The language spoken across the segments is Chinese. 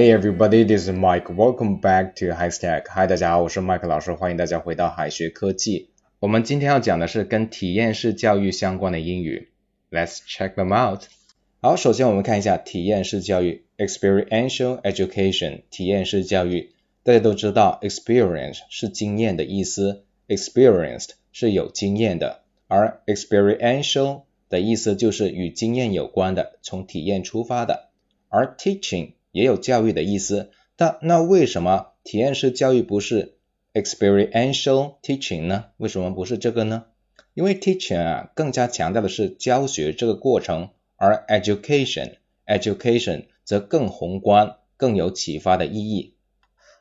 Hey everybody, this is Mike. Welcome back to High Stack. Hi，大家好，我是麦克老师，欢迎大家回到海学科技。我们今天要讲的是跟体验式教育相关的英语。Let's check them out. 好，首先我们看一下体验式教育 （experiential education）。体验式教育，大家都知道，experience 是经验的意思，experienced 是有经验的，而 experiential 的意思就是与经验有关的，从体验出发的。而 teaching 也有教育的意思，但那为什么体验式教育不是 experiential teaching 呢？为什么不是这个呢？因为 teaching 啊更加强调的是教学这个过程，而 education education 则更宏观、更有启发的意义。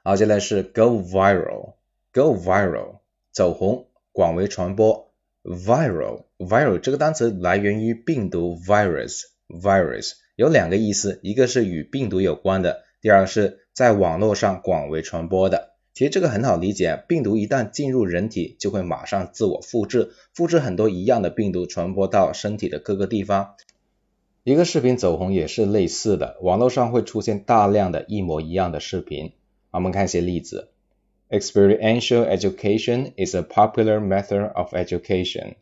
好，接下来是 go viral go viral 走红、广为传播。viral viral 这个单词来源于病毒 virus virus。有两个意思，一个是与病毒有关的，第二是在网络上广为传播的。其实这个很好理解，病毒一旦进入人体，就会马上自我复制，复制很多一样的病毒传播到身体的各个地方。一个视频走红也是类似的，网络上会出现大量的一模一样的视频。我们看一些例子：Experiential education is a popular method of education.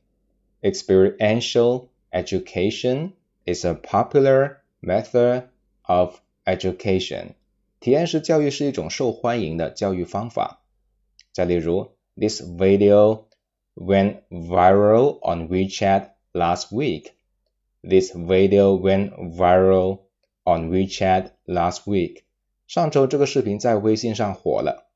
Experiential education is a popular Method of education，体验式教育是一种受欢迎的教育方法。再例如，This video went viral on WeChat last week. This video went viral on WeChat last week. 上周这个视频在微信上火了。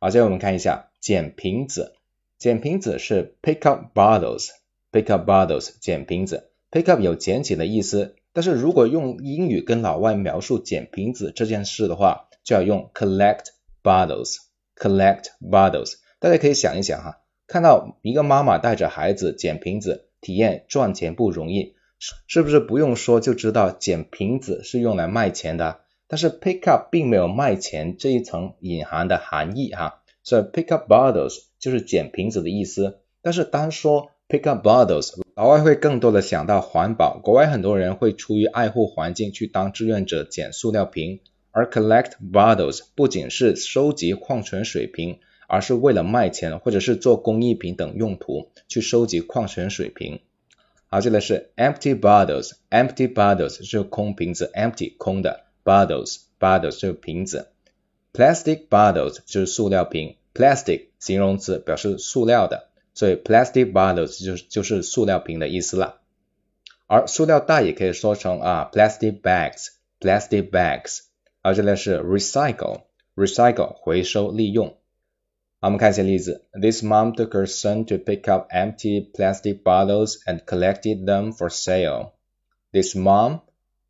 好，接着我们看一下捡瓶子。捡瓶子是 pick up bottles，pick up bottles，捡瓶子。pick up 有捡起的意思。 但是如果用英语跟老外描述捡瓶子这件事的话，就要用 collect bottles。collect bottles。大家可以想一想哈，看到一个妈妈带着孩子捡瓶子，体验赚钱不容易，是不是不用说就知道捡瓶子是用来卖钱的？但是 pick up 并没有卖钱这一层隐含的含义哈，所以 pick up bottles 就是捡瓶子的意思。但是单说 pick up bottles。老外会更多的想到环保，国外很多人会出于爱护环境去当志愿者捡塑料瓶，而 collect bottles 不仅是收集矿泉水瓶，而是为了卖钱或者是做工艺品等用途去收集矿泉水瓶。好，这里是 empty bottles，empty bottles 是空瓶子，empty 空的，bottles bottles 是瓶子，plastic bottles 就是塑料瓶，plastic 形容词表示塑料的。所以 plastic bottles 就就是塑料瓶的意思了，而塑料袋也可以说成啊 plastic bags，plastic bags，而这里是 recycle，recycle 回收利用。好，我们看一些例子。This mom took her son to pick up empty plastic bottles and collected them for sale. This mom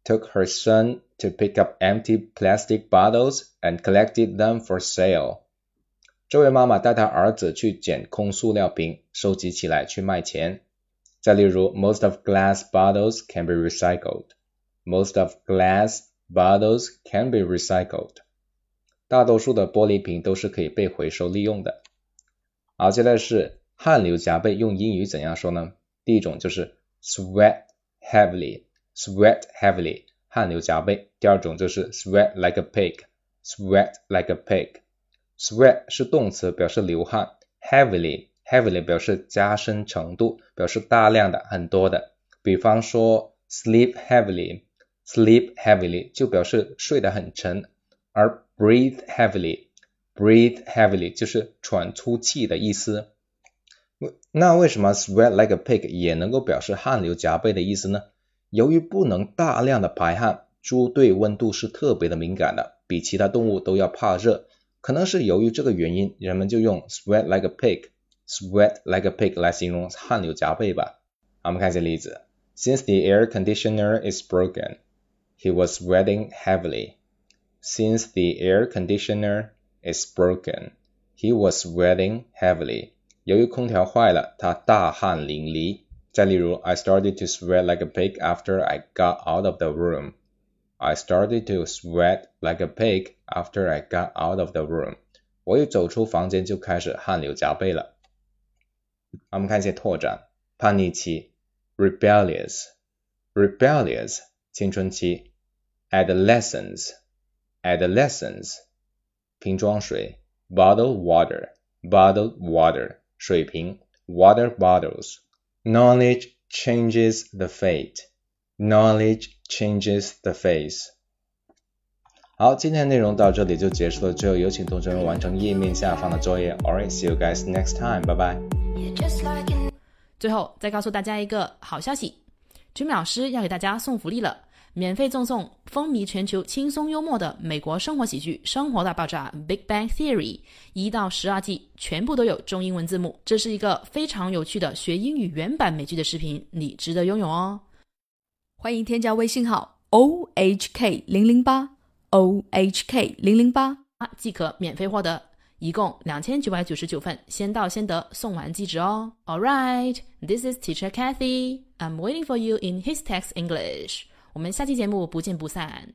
took her son to pick up empty plastic bottles and collected them for sale. 这位妈妈带她儿子去捡空塑料瓶，收集起来去卖钱。再例如，Most of glass bottles can be recycled. Most of glass bottles can be recycled. 大多数的玻璃瓶都是可以被回收利用的。好，接下来是汗流浃背，用英语怎样说呢？第一种就是 sweat heavily，sweat heavily，汗流浃背。第二种就是 sweat like a pig，sweat like a pig。Sweat 是动词，表示流汗。Heavily heavily 表示加深程度，表示大量的、很多的。比方说，sleep heavily sleep heavily 就表示睡得很沉。而 breathe heavily breathe heavily 就是喘粗气的意思。那为什么 sweat like a pig 也能够表示汗流浃背的意思呢？由于不能大量的排汗，猪对温度是特别的敏感的，比其他动物都要怕热。可能是由于这个原因，人们就用 sweat like a pig，sweat like a pig 来形容汗流浃背吧。好，我们看一些例子。Since the air conditioner is broken, he was sweating heavily. Since the air conditioner is broken, he was sweating heavily. 由于空调坏了，他大汗淋漓。再例如，I started to sweat like a pig after I got out of the room. I started to sweat like a pig after I got out of the room。我一走出房间就开始汗流浃背了。我们看一些拓展，叛逆期，rebellious，rebellious，青春期，adolescence。 adolescence 瓶装水，bottled water，bottled water 水瓶，water bottles。Knowledge changes the fate. Knowledge changes the face. 好，今天的内容到这里就结束了。最后有请同学们完成页面下方的作业。Alright, see you guys next time. Bye bye. 最后再告诉大家一个好消息，Jimmy 老师要给大家送福利了，免费赠送风靡全球、轻松幽默的美国生活喜剧《生活大爆炸》（Big Bang Theory） 一到十二季，全部都有中英文字幕。这是一个非常有趣的学英语原版美剧的视频，你值得拥有哦！欢迎添加微信号 o h k 零零八 o h k 零零八，即可免费获得。一共两千九百九十九份，先到先得，送完即止哦。All right, this is Teacher Kathy. I'm waiting for you in His Text English. 我们下期节目不见不散。